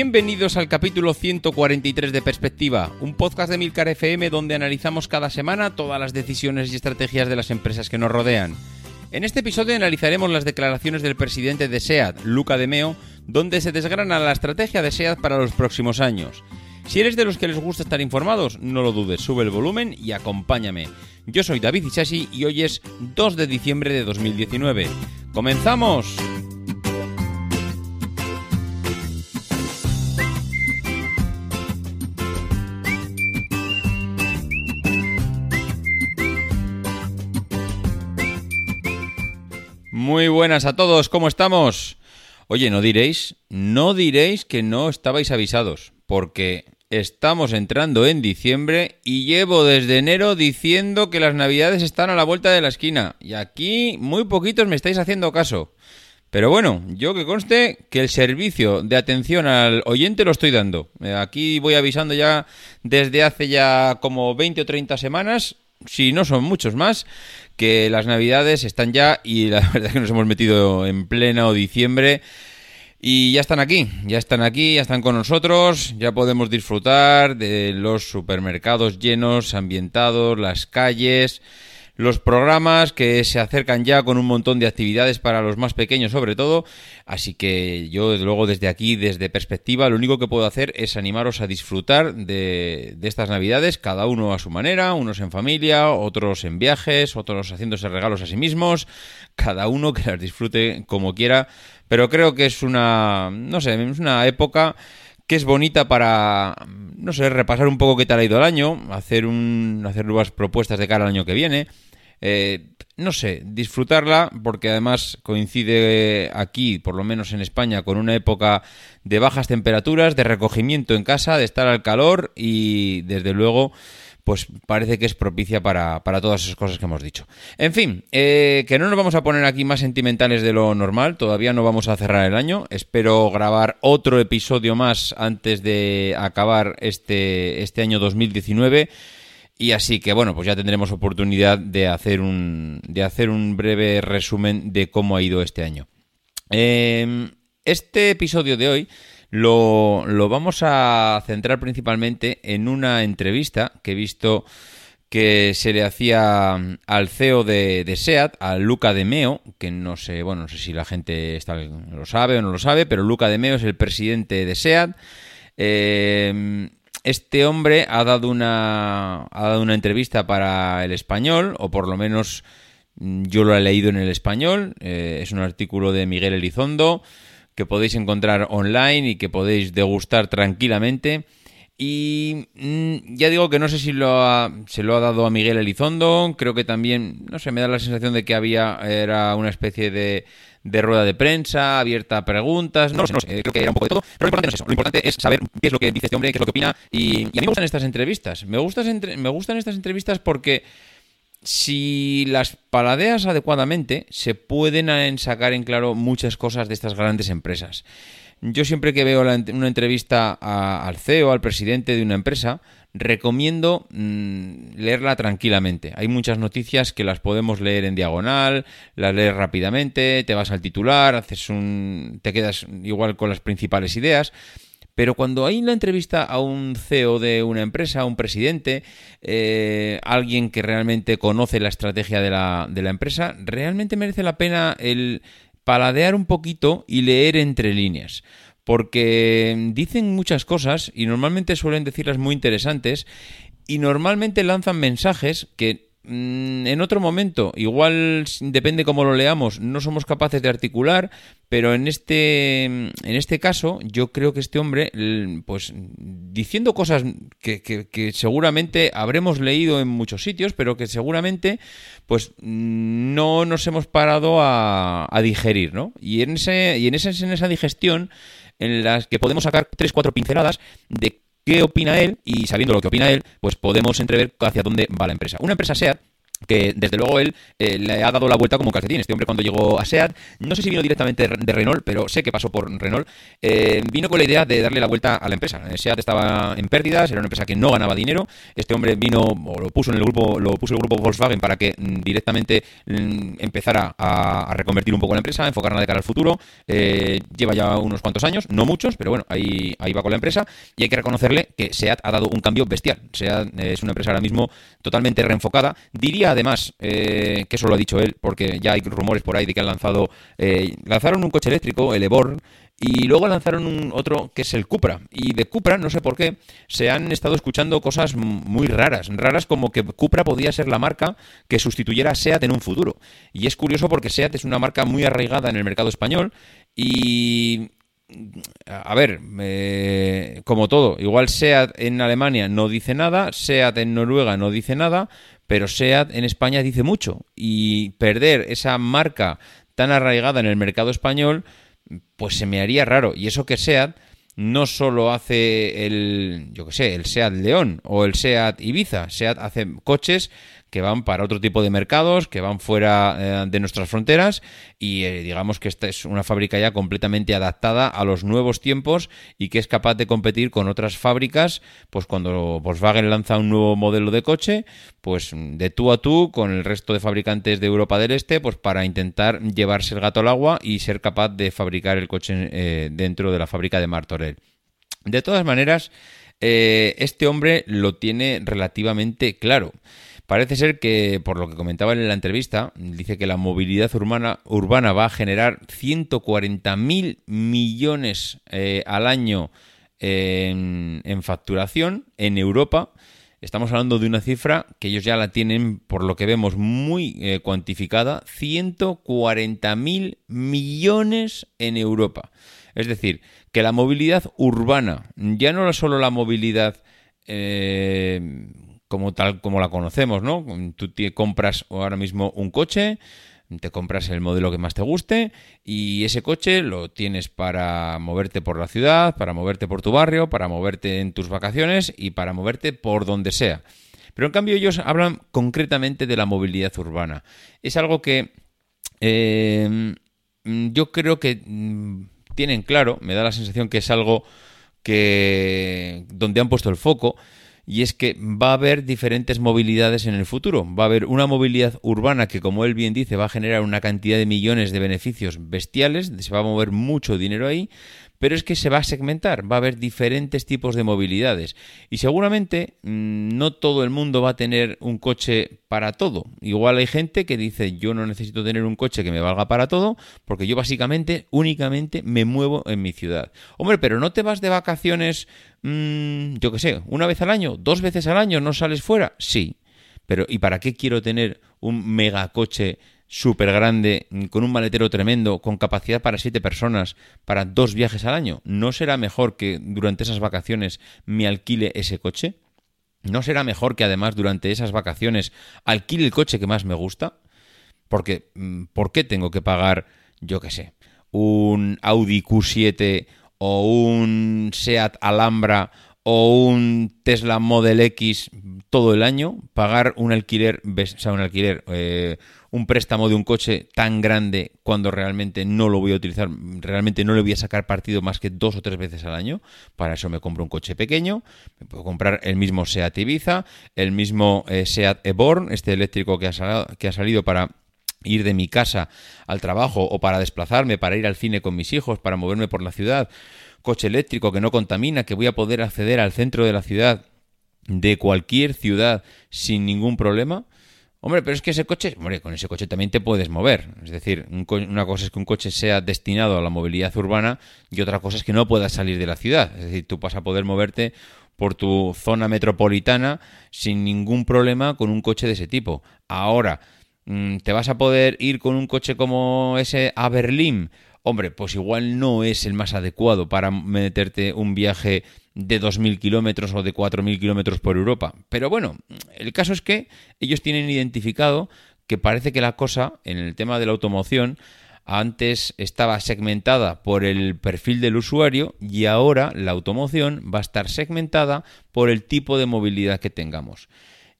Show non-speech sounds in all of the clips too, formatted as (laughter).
Bienvenidos al capítulo 143 de Perspectiva, un podcast de Milcar FM donde analizamos cada semana todas las decisiones y estrategias de las empresas que nos rodean. En este episodio analizaremos las declaraciones del presidente de SEAT, Luca de Meo, donde se desgrana la estrategia de SEAT para los próximos años. Si eres de los que les gusta estar informados, no lo dudes, sube el volumen y acompáñame. Yo soy David Ichashi y hoy es 2 de diciembre de 2019. ¡Comenzamos! Buenas a todos, ¿cómo estamos? Oye, no diréis, no diréis que no estabais avisados, porque estamos entrando en diciembre y llevo desde enero diciendo que las navidades están a la vuelta de la esquina, y aquí muy poquitos me estáis haciendo caso. Pero bueno, yo que conste que el servicio de atención al oyente lo estoy dando. Eh, Aquí voy avisando ya desde hace ya como 20 o 30 semanas, si no son muchos más, que las navidades están ya y la (laughs) verdad es que nos hemos metido en pleno diciembre. Y ya están aquí, ya están aquí, ya están con nosotros, ya podemos disfrutar de los supermercados llenos, ambientados, las calles, los programas que se acercan ya con un montón de actividades para los más pequeños sobre todo. Así que yo desde luego desde aquí, desde perspectiva, lo único que puedo hacer es animaros a disfrutar de, de estas navidades, cada uno a su manera, unos en familia, otros en viajes, otros haciéndose regalos a sí mismos, cada uno que las disfrute como quiera. Pero creo que es una, no sé, es una época que es bonita para, no sé, repasar un poco qué tal ha ido el año, hacer, un, hacer nuevas propuestas de cara al año que viene. Eh, no sé, disfrutarla porque además coincide aquí, por lo menos en España, con una época de bajas temperaturas, de recogimiento en casa, de estar al calor y desde luego pues parece que es propicia para, para todas esas cosas que hemos dicho. En fin, eh, que no nos vamos a poner aquí más sentimentales de lo normal, todavía no vamos a cerrar el año, espero grabar otro episodio más antes de acabar este, este año 2019. Y así que bueno, pues ya tendremos oportunidad de hacer un, de hacer un breve resumen de cómo ha ido este año. Eh, este episodio de hoy lo, lo vamos a centrar principalmente en una entrevista que he visto que se le hacía al CEO de, de SEAT, a Luca de Meo, que no sé, bueno, no sé si la gente está, lo sabe o no lo sabe, pero Luca de Meo es el presidente de SEAT. Eh, este hombre ha dado una ha dado una entrevista para el español, o por lo menos mm, yo lo he leído en el español. eh, es un artículo de Miguel Elizondo que podéis encontrar online y que podéis degustar tranquilamente. Y mm, ya digo que no sé si lo ha- se lo ha dado a Miguel Elizondo, creo que también, no sé, me da la sensación de que había, era una especie de, de rueda de prensa, abierta a preguntas, no sé, no sé, creo que era un poco de todo, pero lo importante no es eso, lo importante es saber qué es lo que dice este hombre, qué es lo que opina, y, a mí me gustan estas entrevistas, me gustan, me gustan estas entrevistas porque si las paladeas adecuadamente, se pueden en- sacar en claro muchas cosas de estas grandes empresas. Yo siempre que veo la una entrevista a- al CEO, al presidente de una empresa, recomiendo mm, leerla tranquilamente. Hay muchas noticias que las podemos leer en diagonal, las lees rápidamente, te vas al titular, haces un, te quedas igual con las principales ideas. Pero cuando hay la entrevista a un CEO de una empresa, a un presidente, eh, alguien que realmente conoce la estrategia de la, de la empresa, realmente merece la pena el paladear un poquito y leer entre líneas. Porque dicen muchas cosas y normalmente suelen decirlas muy interesantes y normalmente lanzan mensajes que en otro momento, igual depende cómo lo leamos, no somos capaces de articular, pero en este, en este caso yo creo que este hombre, pues diciendo cosas que, seguramente habremos leído en muchos sitios, pero que seguramente pues no nos hemos parado a, a digerir, ¿no? Y en, ese, y en, esa, en esa digestión en las que podemos sacar tres, cuatro pinceladas de qué opina él y sabiendo lo que opina él, pues podemos entrever hacia dónde va la empresa. Una empresa SEAT que desde luego él eh, le ha dado la vuelta como calcetín. Este hombre cuando llegó a SEAT, no sé si vino directamente de Renault, pero sé que pasó por Renault, eh, vino con la idea de darle la vuelta a la empresa. Eh, SEAT estaba en pérdidas, era una empresa que no ganaba dinero. Este hombre vino o lo puso en el grupo, lo puso el grupo Volkswagen para que mm, directamente mm, empezara a, reconvertir un poco la empresa, enfocarla de cara al futuro. Lleva ya unos cuantos años, no muchos, pero bueno, ahí, ahí va con la empresa y hay que reconocerle que SEAT ha dado un cambio bestial. SEAT es una empresa ahora mismo totalmente reenfocada. Diría además eh, que eso lo ha dicho él, porque ya hay rumores por ahí de que han lanzado, eh, lanzaron un coche eléctrico, el Eborn, y luego lanzaron un otro que es el Cupra. Y de Cupra, no sé por qué, se han estado escuchando cosas muy raras. Raras como que Cupra podía ser la marca que sustituyera a SEAT en un futuro. Y es curioso porque SEAT es una marca muy arraigada en el mercado español y a ver, eh, como todo, igual SEAT en Alemania no dice nada, SEAT en Noruega no dice nada, pero SEAT en España dice mucho. Y perder esa marca tan arraigada en el mercado español, pues se me haría raro. Y eso que SEAT no solo hace el, yo que sé, el SEAT León o el SEAT Ibiza, SEAT hace coches que van para otro tipo de mercados, que van fuera eh, de nuestras fronteras y eh, digamos que esta es una fábrica ya completamente adaptada a los nuevos tiempos y que es capaz de competir con otras fábricas, pues cuando Volkswagen lanza un nuevo modelo de coche, pues de tú a tú con el resto de fabricantes de Europa del Este, pues para intentar llevarse el gato al agua y ser capaz de fabricar el coche eh, dentro de la fábrica de Martorell. De todas maneras, este hombre lo tiene relativamente claro. Parece ser que, por lo que comentaba en la entrevista, dice que la movilidad urbana, urbana va a generar 140.000 millones eh, al año en, facturación en Europa. Estamos hablando de una cifra que ellos ya la tienen, por lo que vemos, muy eh, cuantificada, 140.000 millones en Europa. Es decir, que la movilidad urbana, ya no solo la movilidad eh, como tal como la conocemos, ¿no? Tú te compras ahora mismo un coche, te compras el modelo que más te guste y ese coche lo tienes para moverte por la ciudad, para moverte por tu barrio, para moverte en tus vacaciones y para moverte por donde sea. Pero en cambio ellos hablan concretamente de la movilidad urbana. Es algo que eh, yo creo que mm, tienen claro, me da la sensación que es algo que donde han puesto el foco y es que va a haber diferentes movilidades en el futuro. Va a haber una movilidad urbana que, como él bien dice, va a generar una cantidad de millones de beneficios bestiales, se va a mover mucho dinero ahí, pero es que se va a segmentar, va a haber diferentes tipos de movilidades y seguramente mmm, no todo el mundo va a tener un coche para todo. Igual hay gente que dice yo no necesito tener un coche que me valga para todo porque yo básicamente únicamente me muevo en mi ciudad. Hombre, pero no te vas de vacaciones, mmm, yo qué sé, una vez al año, dos veces al año, no sales fuera. Sí, pero ¿y para qué quiero tener un megacoche? Súper grande, con un maletero tremendo, con capacidad para siete personas, para dos viajes al año, ¿no será mejor que durante esas vacaciones me alquile ese coche? ¿No será mejor que además durante esas vacaciones alquile el coche que más me gusta? Porque, ¿por qué tengo que pagar, yo qué sé, un Audi Q7 o un Seat Alhambra o un Tesla Model X todo el año, pagar un alquiler, o sea, un alquiler, eh, un préstamo de un coche tan grande cuando realmente no lo voy a utilizar, realmente no le voy a sacar partido más que dos o tres veces al año. Para eso me compro un coche pequeño, me puedo comprar el mismo Seat Ibiza, el mismo eh, Seat Eborn, este eléctrico que ha, que ha salido para ir de mi casa al trabajo o para desplazarme, para ir al cine con mis hijos, para moverme por la ciudad. Coche eléctrico que no contamina, que voy a poder acceder al centro de la ciudad de cualquier ciudad sin ningún problema. Hombre, pero es que ese coche, hombre, con ese coche también te puedes mover. Es decir, un una cosa es que un coche sea destinado a la movilidad urbana y otra cosa es que no puedas salir de la ciudad. Es decir, tú vas a poder moverte por tu zona metropolitana sin ningún problema con un coche de ese tipo. Ahora, mm, ¿te vas a poder ir con un coche como ese a Berlín? Hombre, pues igual no es el más adecuado para meterte un viaje de 2.000 kilómetros o de 4.000 kilómetros por Europa. Pero bueno, el caso es que ellos tienen identificado que parece que la cosa, en el tema de la automoción, antes estaba segmentada por el perfil del usuario y ahora la automoción va a estar segmentada por el tipo de movilidad que tengamos.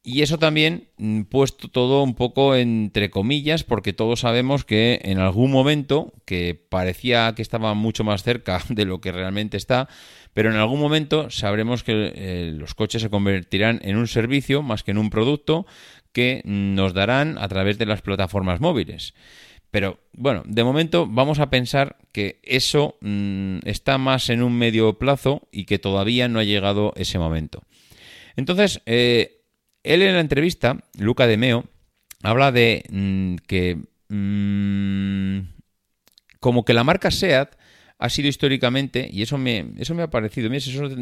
Y eso también mm, puesto todo un poco entre comillas, porque todos sabemos que en algún momento, que parecía que estaba mucho más cerca (laughs) de lo que realmente está, pero en algún momento sabremos que eh, los coches se convertirán en un servicio más que en un producto que nos darán a través de las plataformas móviles. Pero bueno, de momento vamos a pensar que eso mm, está más en un medio plazo y que todavía no ha llegado ese momento. Entonces, eh, él en la entrevista, Luca de Meo, habla de mm, que mm, como que la marca SEAT ha sido históricamente, y eso me, eso me ha parecido, eso es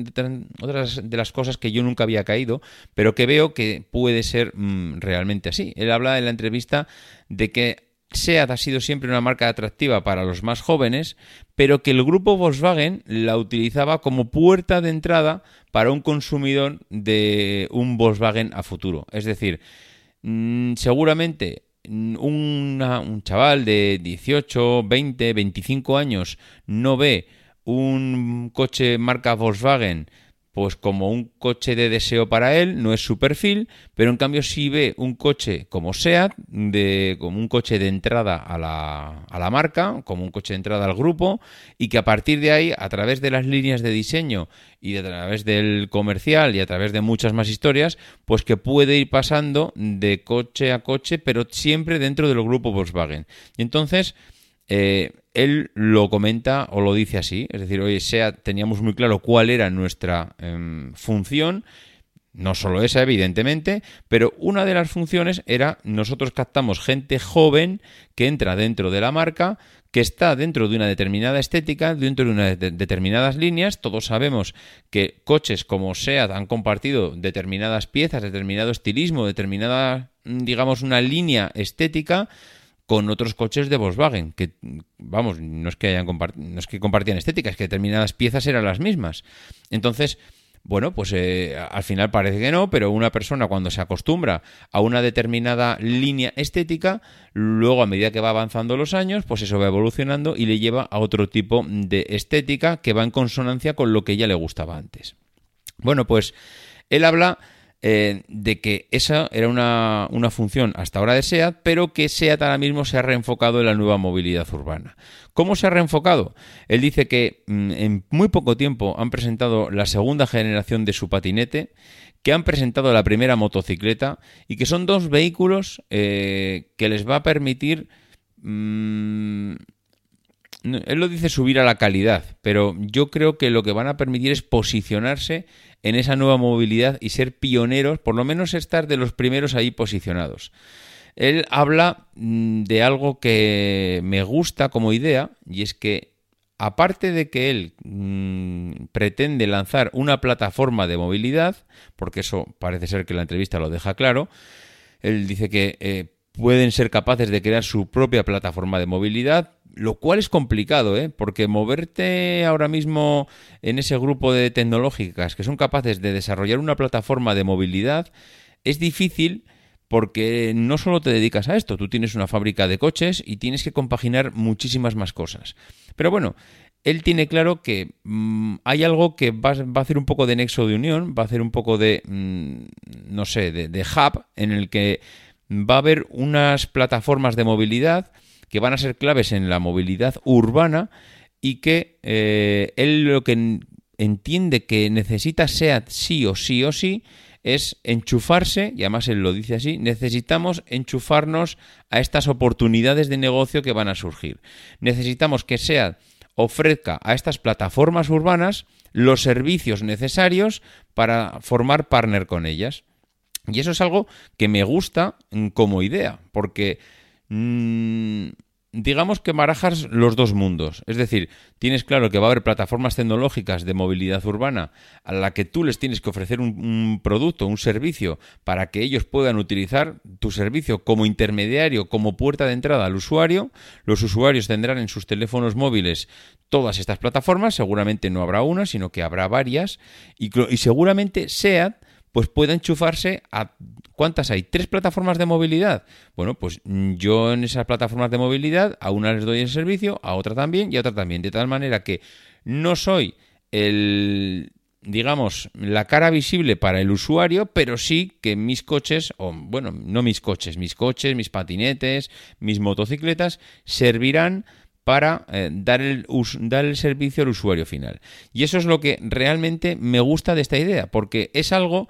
otras de las cosas que yo nunca había caído, pero que veo que puede ser mm, realmente así. Él habla en la entrevista de que SEAT ha sido siempre una marca atractiva para los más jóvenes, pero que el grupo Volkswagen la utilizaba como puerta de entrada para un consumidor de un Volkswagen a futuro. Es decir, mm, seguramente mm, un chaval de 18, 20, 25 años no ve un coche marca Volkswagen pues como un coche de deseo para él, no es su perfil, pero en cambio si ve un coche como SEAT, de, como un coche de entrada a la, a la marca, como un coche de entrada al grupo, y que a partir de ahí, a través de las líneas de diseño y a través del comercial y a través de muchas más historias, pues que puede ir pasando de coche a coche, pero siempre dentro del grupo Volkswagen. Y entonces... Eh, él lo comenta o lo dice así, es decir, hoy sea, teníamos muy claro cuál era nuestra em, función, no solo esa, evidentemente, pero una de las funciones era nosotros captamos gente joven que entra dentro de la marca, que está dentro de una determinada estética, dentro de unas determinadas líneas. Todos sabemos que coches como SEAT han compartido determinadas piezas, determinado estilismo, determinada, digamos, una línea estética con otros coches de Volkswagen, que vamos, no es que hayan no es que compartían estética, es que determinadas piezas eran las mismas. Entonces, bueno, pues eh, al final parece que no, pero una persona cuando se acostumbra a una determinada línea estética, luego a medida que va avanzando los años, pues eso va evolucionando y le lleva a otro tipo de estética que va en consonancia con lo que ya le gustaba antes. Bueno, pues él habla eh, de que esa era una, función hasta ahora de SEAT, pero que SEAT ahora mismo se ha reenfocado en la nueva movilidad urbana. ¿Cómo se ha reenfocado? Él dice que mm, en muy poco tiempo han presentado la segunda generación de su patinete, que han presentado la primera motocicleta y que son dos vehículos eh, que les va a permitir... Mm, él lo dice subir a la calidad, pero yo creo que lo que van a permitir es posicionarse en esa nueva movilidad y ser pioneros, por lo menos estar de los primeros ahí posicionados. Él habla mm, de algo que me gusta como idea y es que aparte de que él mm, pretende lanzar una plataforma de movilidad, porque eso parece ser que la entrevista lo deja claro, él dice que eh, pueden ser capaces de crear su propia plataforma de movilidad, lo cual es complicado, ¿eh? porque moverte ahora mismo en ese grupo de tecnológicas que son capaces de desarrollar una plataforma de movilidad es difícil porque no solo te dedicas a esto, tú tienes una fábrica de coches y tienes que compaginar muchísimas más cosas. Pero bueno, él tiene claro que mm, hay algo que va, a hacer un poco de nexo de unión, va a hacer un poco de, mm, no sé, de hub en el que va a haber unas plataformas de movilidad que van a ser claves en la movilidad urbana y que eh, él lo que entiende que necesita SEAT sí o sí o sí es enchufarse, y además él lo dice así, necesitamos enchufarnos a estas oportunidades de negocio que van a surgir. Necesitamos que SEAT ofrezca a estas plataformas urbanas los servicios necesarios para formar partner con ellas. Y eso es algo que me gusta como idea, porque Mm, digamos que barajas los dos mundos. Es decir, tienes claro que va a haber plataformas tecnológicas de movilidad urbana a la que tú les tienes que ofrecer un, producto, un servicio, para que ellos puedan utilizar tu servicio como intermediario, como puerta de entrada al usuario. Los usuarios tendrán en sus teléfonos móviles todas estas plataformas. Seguramente no habrá una, sino que habrá varias. Y, y seguramente SEAT pues pueda enchufarse a ¿cuántas hay? ¿Tres plataformas de movilidad? Bueno, pues yo en esas plataformas de movilidad a una les doy el servicio, a otra también y a otra también, de tal manera que no soy el digamos, la cara visible para el usuario, pero sí que mis coches, o bueno, no mis coches, mis coches, mis patinetes, mis motocicletas, servirán para eh, dar, el, dar el servicio al usuario final. Y eso es lo que realmente me gusta de esta idea, porque es algo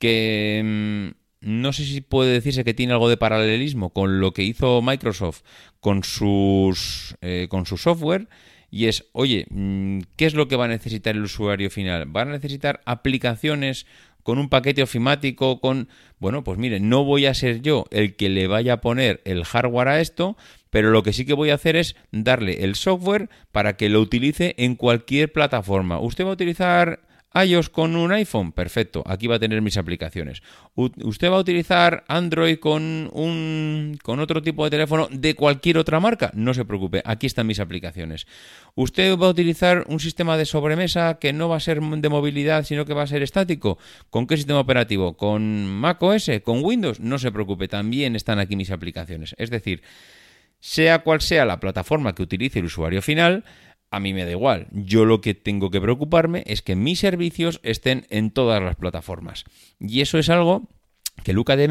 que mm, no sé si puede decirse que tiene algo de paralelismo con lo que hizo Microsoft con sus eh, con su software y es, oye, mm, ¿qué es lo que va a necesitar el usuario final? ¿Van a necesitar aplicaciones con un paquete ofimático, con... Bueno, pues mire, no voy a ser yo el que le vaya a poner el hardware a esto, pero lo que sí que voy a hacer es darle el software para que lo utilice en cualquier plataforma. ¿Usted va a utilizar iOS con un iPhone? Perfecto, aquí va a tener mis aplicaciones. ¿Usted va a utilizar Android con, un, con otro tipo de teléfono de cualquier otra marca? No se preocupe, aquí están mis aplicaciones. ¿Usted va a utilizar un sistema de sobremesa que no va a ser de movilidad, sino que va a ser estático? ¿Con qué sistema operativo? ¿Con macOS? ¿Con Windows? No se preocupe, también están aquí mis aplicaciones. Es decir, sea cual sea la plataforma que utilice el usuario final, a mí me da igual. Yo lo que tengo que preocuparme es que mis servicios estén en todas las plataformas. Y eso es algo que Luca de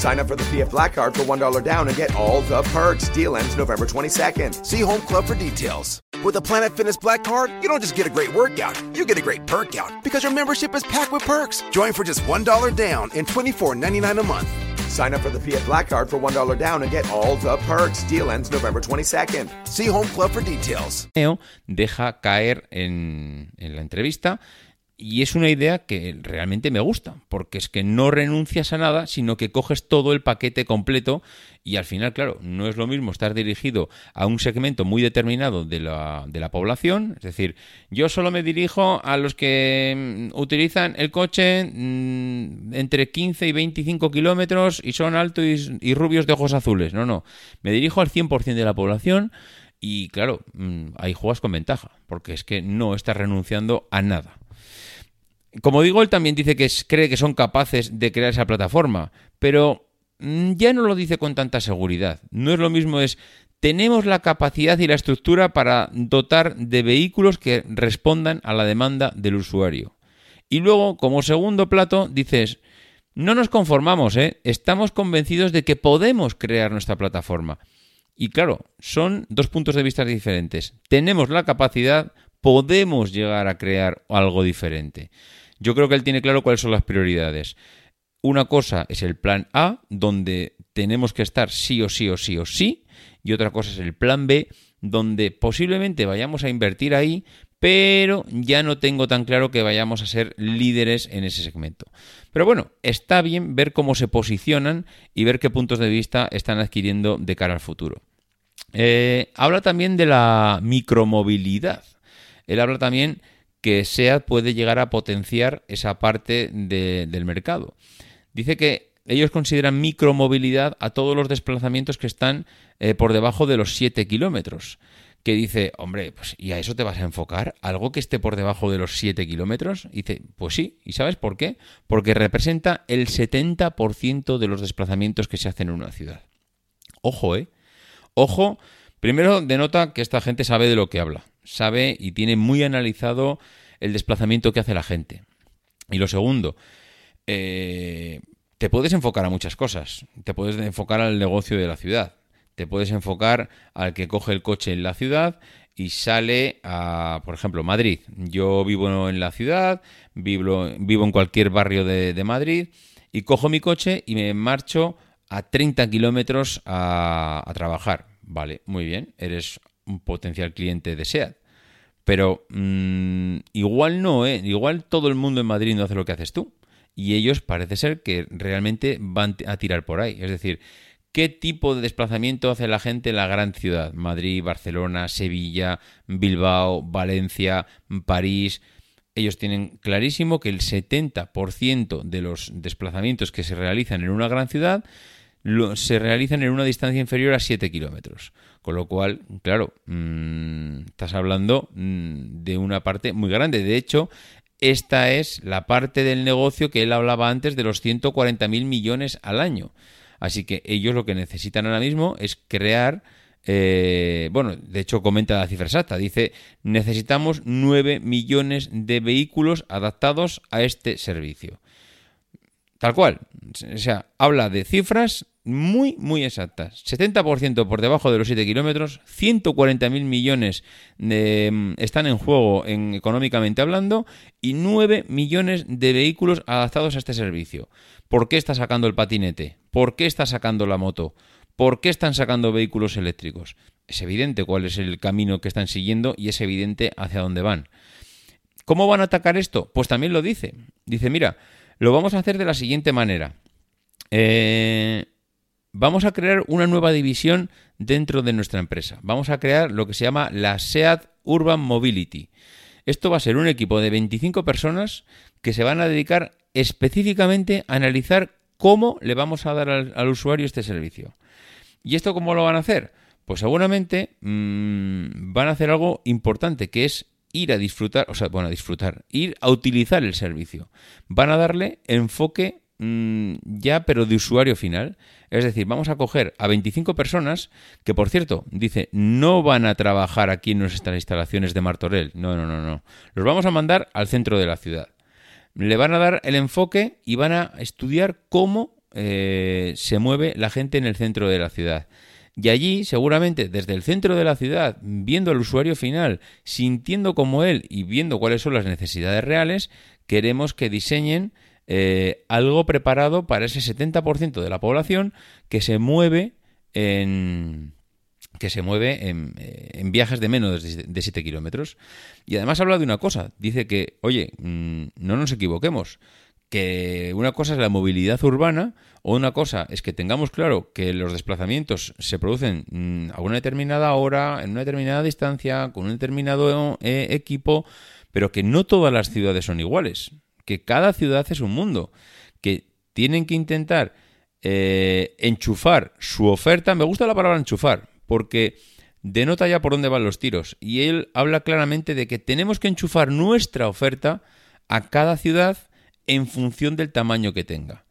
Sign up for the PF Black Card for $1 down and get all the perks. Deal ends November 22nd. See Home Club for details. With the Planet Fitness Black Card, you don't just get a great workout, you get a great perk out because your membership is packed with perks. Join for just $1 down and $24.99 a month. Sign up for the PF Black Card for $1 down and get all the perks. Deal ends November 22nd. See Home Club for details. Deja caer en, en la entrevista y es una idea que realmente me gusta, porque es que no renuncias a nada, sino que coges todo el paquete completo y al final, claro, no es lo mismo estar dirigido a un segmento muy determinado de la, de la población, es decir, yo solo me dirijo a los que mm, utilizan el coche mm, entre 15 y 25 kilómetros y son altos y, y rubios de ojos azules, no, no, me dirijo al 100% de la población y claro, mm, ahí juegas con ventaja, porque es que no estás renunciando a nada. Como digo, él también dice que cree que son capaces de crear esa plataforma, pero mm, ya no lo dice con tanta seguridad. No es lo mismo, es tenemos la capacidad y la estructura para dotar de vehículos que respondan a la demanda del usuario. Y luego, como segundo plato, dices, no nos conformamos, ¿eh? estamos convencidos de que podemos crear nuestra plataforma. Y claro, son dos puntos de vista diferentes. Tenemos la capacidad, podemos llegar a crear algo diferente. Yo creo que él tiene claro cuáles son las prioridades. Una cosa es el plan A, donde tenemos que estar sí o sí o sí o sí, y otra cosa es el plan B, donde posiblemente vayamos a invertir ahí, pero ya no tengo tan claro que vayamos a ser líderes en ese segmento. Pero bueno, está bien ver cómo se posicionan y ver qué puntos de vista están adquiriendo de cara al futuro. Eh, habla también de la micromovilidad. Él habla también que SEAT puede llegar a potenciar esa parte de- del mercado. Dice que ellos consideran micromovilidad a todos los desplazamientos que están eh, por debajo de los 7 kilómetros. Que dice, hombre, pues ¿y a eso te vas a enfocar? ¿Algo que esté por debajo de los 7 kilómetros? Dice, pues sí. ¿Y sabes por qué? Porque representa el 70% de los desplazamientos que se hacen en una ciudad. Ojo, ¿eh? Ojo, primero denota que esta gente sabe de lo que habla, sabe y tiene muy analizado el desplazamiento que hace la gente. Y lo segundo, eh, te puedes enfocar a muchas cosas. Te puedes enfocar al negocio de la ciudad. Te puedes enfocar al que coge el coche en la ciudad y sale a, por ejemplo, Madrid. Yo vivo en la ciudad, vivo, vivo en cualquier barrio de, de Madrid y cojo mi coche y me marcho a 30 kilómetros a, a trabajar. Vale, muy bien, eres un potencial cliente de SEAT. Pero mm, igual no, ¿eh? Igual todo el mundo en Madrid no hace lo que haces tú. Y ellos parece ser que realmente van a tirar por ahí. Es decir, ¿qué tipo de desplazamiento hace la gente en la gran ciudad? Madrid, Barcelona, Sevilla, Bilbao, Valencia, París. Ellos tienen clarísimo que el 70% de los desplazamientos que se realizan en una gran ciudad lo- se realizan en una distancia inferior a 7 kilómetros. Con lo cual, claro, mm, estás hablando mm, de una parte muy grande. De hecho, esta es la parte del negocio que él hablaba antes de los 140.000 millones al año. Así que ellos lo que necesitan ahora mismo es crear... eh, bueno, de hecho comenta la cifra exacta. Dice, necesitamos 9 millones de vehículos adaptados a este servicio. Tal cual. O sea, habla de cifras muy, muy exactas. 70% por debajo de los 7 kilómetros, 140.000 millones de, mm, están en juego en, económicamente hablando y 9 millones de vehículos adaptados a este servicio. ¿Por qué está sacando el patinete? ¿Por qué está sacando la moto? ¿Por qué están sacando vehículos eléctricos? Es evidente cuál es el camino que están siguiendo y es evidente hacia dónde van. ¿Cómo van a atacar esto? Pues también lo dice. Dice, mira, lo vamos a hacer de la siguiente manera. Eh, vamos a crear una nueva división dentro de nuestra empresa. Vamos a crear lo que se llama la SEAT Urban Mobility. Esto va a ser un equipo de 25 personas que se van a dedicar específicamente a analizar cómo le vamos a dar al, usuario este servicio. ¿Y esto cómo lo van a hacer? Pues seguramente mmm, van a hacer algo importante, que es ir a disfrutar, o sea, bueno, a disfrutar, ir a utilizar el servicio. Van a darle enfoque mmm, ya, pero de usuario final. Es decir, vamos a coger a 25 personas que, por cierto, dice, no van a trabajar aquí en nuestras instalaciones de Martorell. No, no, no, no. Los vamos a mandar al centro de la ciudad. Le van a dar el enfoque y van a estudiar cómo eh, se mueve la gente en el centro de la ciudad. Y allí, seguramente, desde el centro de la ciudad, viendo al usuario final, sintiendo como él y viendo cuáles son las necesidades reales, queremos que diseñen eh, algo preparado para ese 70% de la población que se mueve en que se mueve en, eh, en viajes de menos de 7 kilómetros. Y además habla de una cosa, dice que, oye, mmm, no nos equivoquemos, que una cosa es la movilidad urbana o una cosa es que tengamos claro que los desplazamientos se producen mmm, a una determinada hora, en una determinada distancia, con un determinado eh, equipo, pero que no todas las ciudades son iguales, que cada ciudad es un mundo, que tienen que intentar eh, enchufar su oferta, me gusta la palabra enchufar, porque denota ya por dónde van los tiros, y él habla claramente de que tenemos que enchufar nuestra oferta a cada ciudad en función del tamaño que tenga.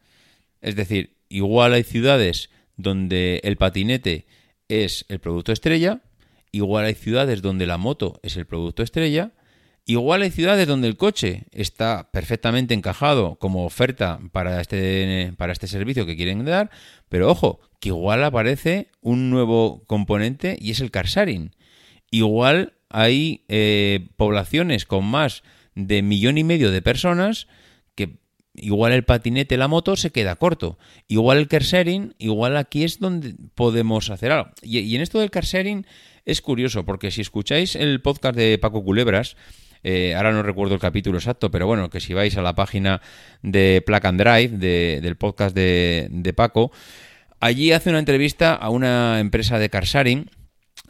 Es decir, igual hay ciudades donde el patinete es el producto estrella, igual hay ciudades donde la moto es el producto estrella, igual hay ciudades donde el coche está perfectamente encajado como oferta para este, para este servicio que quieren dar, pero ojo, que igual aparece un nuevo componente y es el car sharing. Igual hay eh, poblaciones con más de millón y medio de personas que igual el patinete, la moto se queda corto. Igual el car sharing, igual aquí es donde podemos hacer algo. Y, en esto del car sharing es curioso, porque si escucháis el podcast de Paco Culebras, eh, ahora no recuerdo el capítulo exacto, pero bueno, que si vais a la página de Plug and Drive, de, del podcast de, Paco, allí hace una entrevista a una empresa de car sharing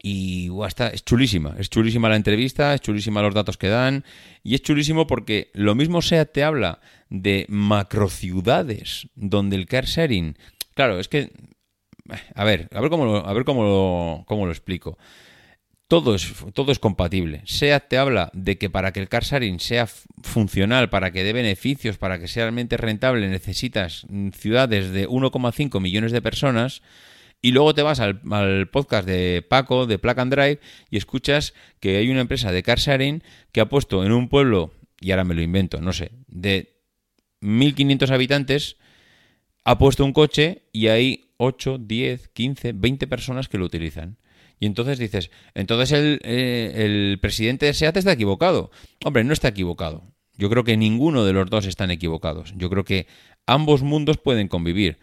y wow, está, es chulísima, es chulísima la entrevista, es chulísima los datos que dan y es chulísimo porque lo mismo sea te habla de macrociudades donde el car sharing, claro, es que a ver, a ver cómo lo, a ver cómo cómo lo explico. Todo es, todo es compatible. SEAT te habla de que para que el car sharing sea funcional, para que dé beneficios, para que sea realmente rentable, necesitas ciudades de 1,5 millones de personas. Y luego te vas al, al, podcast de Paco, de Plug and Drive, y escuchas que hay una empresa de car sharing que ha puesto en un pueblo, y ahora me lo invento, no sé, de 1.500 habitantes, ha puesto un coche y hay 8, 10, 15, 20 personas que lo utilizan. Y entonces dices, entonces el, eh, el presidente de SEAT está equivocado. Hombre, no está equivocado. Yo creo que ninguno de los dos están equivocados. Yo creo que ambos mundos pueden convivir.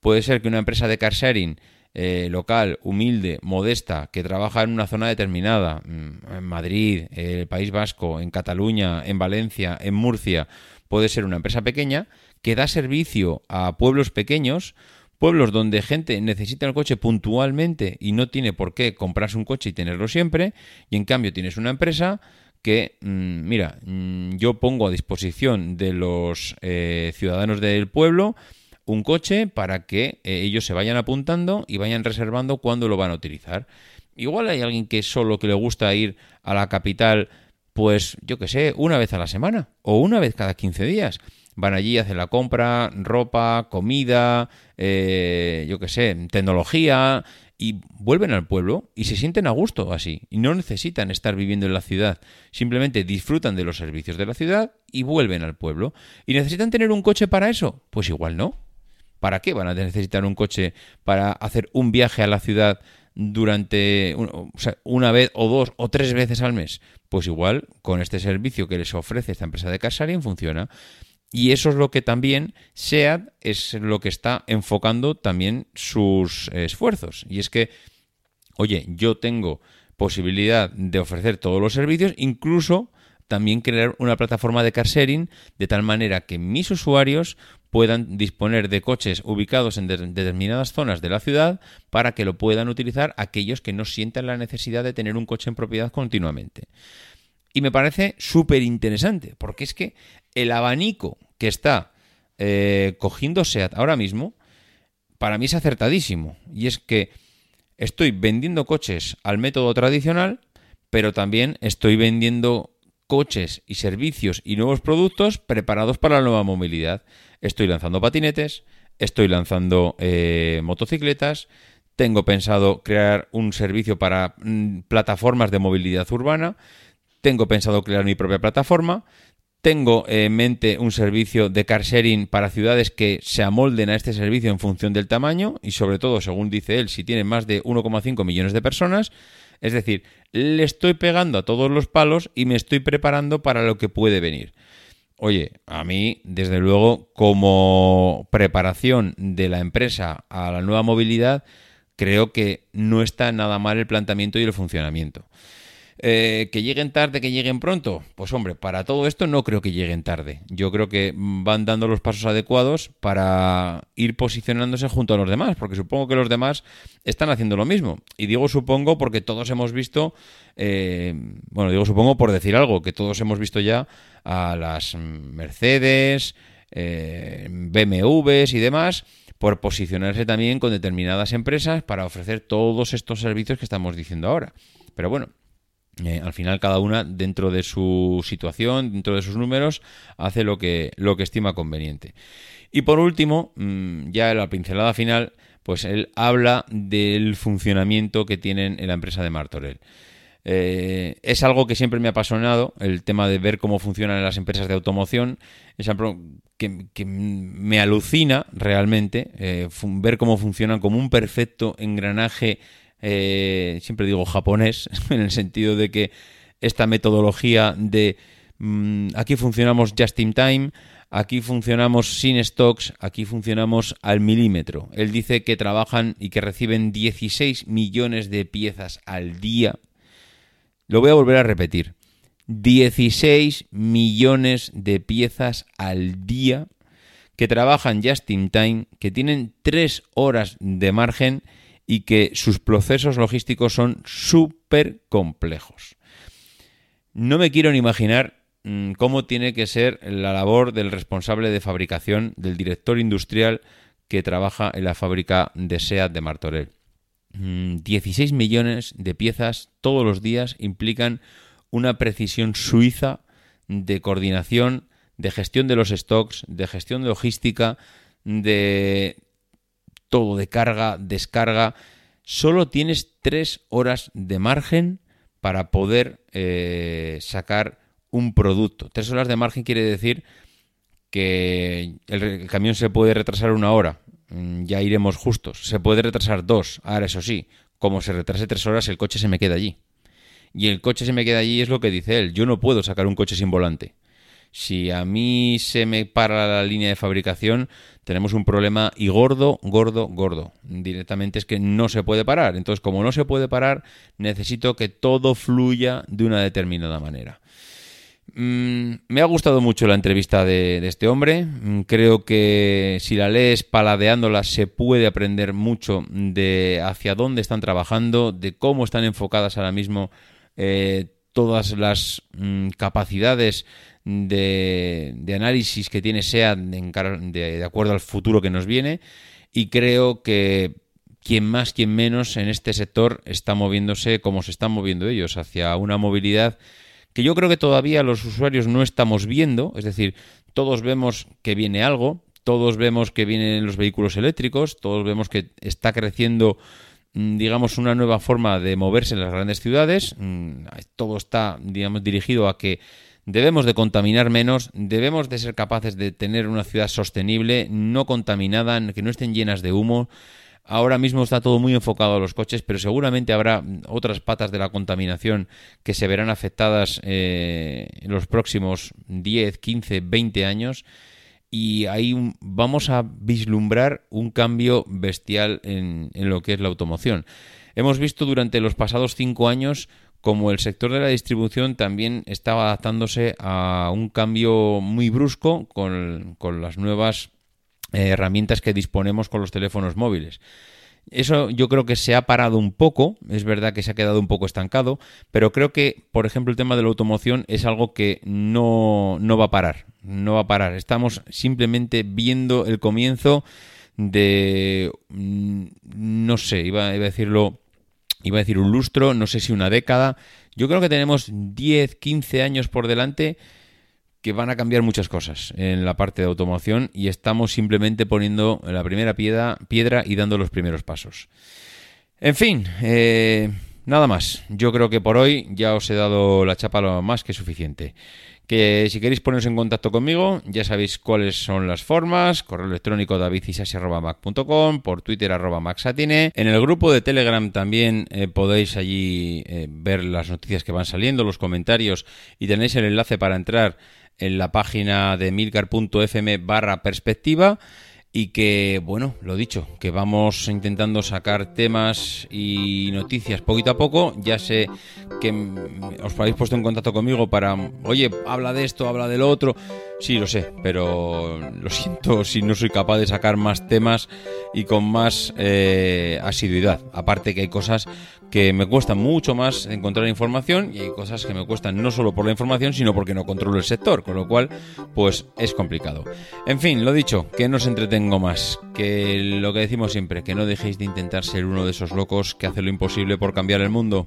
Puede ser que una empresa de car sharing eh, local, humilde, modesta, que trabaja en una zona determinada, mm, en Madrid, el País Vasco, en Cataluña, en Valencia, en Murcia, puede ser una empresa pequeña que da servicio a pueblos pequeños, pueblos donde gente necesita el coche puntualmente y no tiene por qué comprarse un coche y tenerlo siempre, y en cambio tienes una empresa que, mm, mira, mm, yo pongo a disposición de los eh, ciudadanos del pueblo un coche para que eh, ellos se vayan apuntando y vayan reservando cuándo lo van a utilizar. Igual hay alguien que solo que le gusta ir a la capital, pues yo que sé, una vez a la semana o una vez cada 15 días. Van allí, hacen la compra, ropa, comida, eh, yo que sé, tecnología, y vuelven al pueblo y se sienten a gusto así. Y no necesitan estar viviendo en la ciudad. Simplemente disfrutan de los servicios de la ciudad y vuelven al pueblo. ¿Y necesitan tener un coche para eso? Pues igual no. ¿Para qué van a necesitar un coche para hacer un viaje a la ciudad durante una vez o dos o tres veces al mes? Pues igual con este servicio que les ofrece esta empresa de Casarien funciona. Y eso es lo que también SEAT es lo que está enfocando también sus esfuerzos. Y es que, oye, yo tengo posibilidad de ofrecer todos los servicios, incluso también crear una plataforma de car sharing de tal manera que mis usuarios puedan disponer de coches ubicados en de- determinadas zonas de la ciudad para que lo puedan utilizar aquellos que no sientan la necesidad de tener un coche en propiedad continuamente. Y me parece súper interesante, porque es que el abanico que está eh, cogiendo SEAT ahora mismo, para mí es acertadísimo. Y es que estoy vendiendo coches al método tradicional, pero también estoy vendiendo coches y servicios y nuevos productos preparados para la nueva movilidad. Estoy lanzando patinetes, estoy lanzando eh, motocicletas, tengo pensado crear un servicio para mm, plataformas de movilidad urbana, tengo pensado crear mi propia plataforma, tengo en mente un servicio de car sharing para ciudades que se amolden a este servicio en función del tamaño y sobre todo, según dice él, si tienen más de 1,5 millones de personas. Es decir, le estoy pegando a todos los palos y me estoy preparando para lo que puede venir. Oye, a mí, desde luego, como preparación de la empresa a la nueva movilidad, creo que no está nada mal el planteamiento y el funcionamiento. Eh, que lleguen tarde, que lleguen pronto. Pues hombre, para todo esto no creo que lleguen tarde. Yo creo que van dando los pasos adecuados para ir posicionándose junto a los demás, porque supongo que los demás están haciendo lo mismo. Y digo supongo porque todos hemos visto, eh, bueno, digo supongo por decir algo, que todos hemos visto ya a las Mercedes, eh, BMWs y demás por posicionarse también con determinadas empresas para ofrecer todos estos servicios que estamos diciendo ahora. Pero bueno, eh, al final cada una dentro de su situación, dentro de sus números, hace lo que, lo que estima conveniente. Y por último, mm, ya en la pincelada final, pues él habla del funcionamiento que tienen en la empresa de Martorell. Eh, es algo que siempre me ha apasionado, el tema de ver cómo funcionan las empresas de automoción. Es algo que, me alucina realmente, eh, ver cómo funcionan como un perfecto engranaje, eh, siempre digo japonés, (laughs) en el sentido de que esta metodología de mm, aquí funcionamos just in time, aquí funcionamos sin stocks, aquí funcionamos al milímetro. Él dice que trabajan y que reciben 16 millones de piezas al día. Lo voy a volver a repetir. 16 millones de piezas al día que trabajan just in time, que tienen 3 horas de margen y que sus procesos logísticos son súper complejos. No me quiero ni imaginar mm, cómo tiene que ser la labor del responsable de fabricación, del director industrial que trabaja en la fábrica de SEAT de Martorell. Mm, 16 millones de piezas todos los días implican una precisión suiza de coordinación, de gestión de los stocks, de gestión logística, de todo, de carga, descarga. Solo tienes tres horas de margen para poder eh, sacar un producto. Tres horas de margen quiere decir que el, el camión se puede retrasar una hora, mm, ya iremos justos. Se puede retrasar dos, ahora eso sí, como se retrase tres horas, el coche se me queda allí. Y el coche se me queda allí es lo que dice él, yo no puedo sacar un coche sin volante. Si a mí se me para la línea de fabricación, tenemos un problema y gordo, gordo, gordo. Directamente es que no se puede parar. Entonces, como no se puede parar, necesito que todo fluya de una determinada manera. Mm, me ha gustado mucho la entrevista de, este hombre. Mm, Creo que si la lees paladeándola se puede aprender mucho de hacia dónde están trabajando, de cómo están enfocadas ahora mismo eh, todas las mm, capacidades de, de análisis que tiene cara- de, de acuerdo al futuro que nos viene. Y creo que quien más, quien menos en este sector está moviéndose como se están moviendo ellos, hacia una movilidad que yo creo que todavía los usuarios no estamos viendo, es decir, todos vemos que viene algo, todos vemos que vienen los vehículos eléctricos, todos vemos que está creciendo, mm, digamos, una nueva forma de moverse en las grandes ciudades, mm, todo está, digamos, dirigido a que debemos de contaminar menos, debemos de ser capaces de tener una ciudad sostenible, no contaminada, que no estén llenas de humo, Ahora mismo está todo muy enfocado a los coches, pero seguramente habrá otras patas de la contaminación que se verán afectadas eh, en los próximos 10, 15, 20 años. Y ahí vamos a vislumbrar un cambio bestial en, en lo que es la automoción. Hemos visto durante los pasados cinco años como el sector de la distribución también estaba adaptándose a un cambio muy brusco con, con las nuevas eh, herramientas que disponemos con los teléfonos móviles. Eso yo creo que se ha parado un poco, es verdad que se ha quedado un poco estancado, pero creo que, por ejemplo, el tema de la automoción es algo que no, no va a parar, no va a parar. Estamos simplemente viendo el comienzo de, mm, no sé, iba, iba a decirlo, iba a decir un lustro, no sé si una década. Yo creo que tenemos 10, 15 años por delante que van a cambiar muchas cosas en la parte de automoción y estamos simplemente poniendo la primera piedra, piedra y dando los primeros pasos. En fin, eh, nada más. Yo creo que por hoy ya os he dado la chapa lo más que suficiente. Que si queréis poneros en contacto conmigo, ya sabéis cuáles son las formas. Correo electrónico davidisasi.mac.com, por Twitter arroba maxatine. En el grupo de Telegram también eh, podéis allí eh, ver las noticias que van saliendo, los comentarios y tenéis el enlace para entrar en la página de milcar.fm barra perspectiva y que, bueno, lo dicho, que vamos intentando sacar temas y noticias poquito a poco. Ya sé que os habéis puesto en contacto conmigo para, oye, habla de esto, habla de lo otro. Sí, lo sé, pero lo siento (laughs) si no soy capaz de sacar más temas y con más eh, asiduidad. Aparte que hay cosas que me cuestan mucho más encontrar información y hay cosas que me cuestan no solo por la información, sino porque no controlo el sector, con lo cual, pues es complicado. En fin, lo dicho, que no os entretengo más, que lo que decimos siempre, que no dejéis de intentar ser uno de esos locos que hace lo imposible por cambiar el mundo.